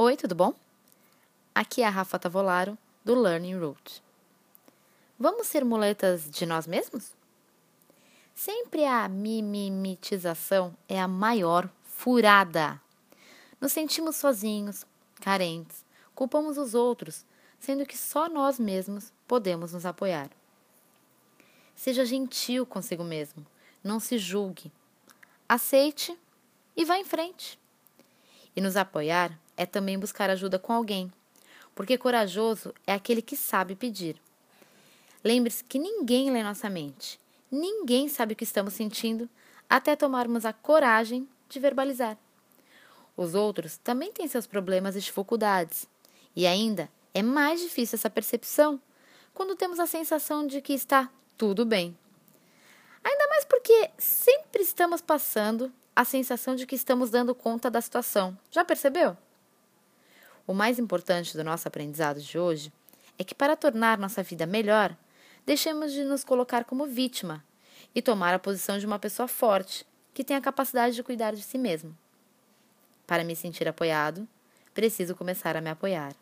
Oi, tudo bom? Aqui é a Rafa Tavolaro, do Learning Route. Vamos ser muletas de nós mesmos? Sempre a mimimitização é a maior furada. Nos sentimos sozinhos, carentes, culpamos os outros, sendo que só nós mesmos podemos nos apoiar. Seja gentil consigo mesmo, não se julgue. Aceite e vá em frente. E nos apoiar é também buscar ajuda com alguém, porque corajoso é aquele que sabe pedir. Lembre-se que ninguém lê nossa mente, ninguém sabe o que estamos sentindo até tomarmos a coragem de verbalizar. Os outros também têm seus problemas e dificuldades, e ainda é mais difícil essa percepção quando temos a sensação de que está tudo bem. Ainda mais porque sempre estamos passando a sensação de que estamos dando conta da situação. Já percebeu? O mais importante do nosso aprendizado de hoje é que, para tornar nossa vida melhor, deixemos de nos colocar como vítima e tomar a posição de uma pessoa forte que tem a capacidade de cuidar de si mesmo. Para me sentir apoiado, preciso começar a me apoiar.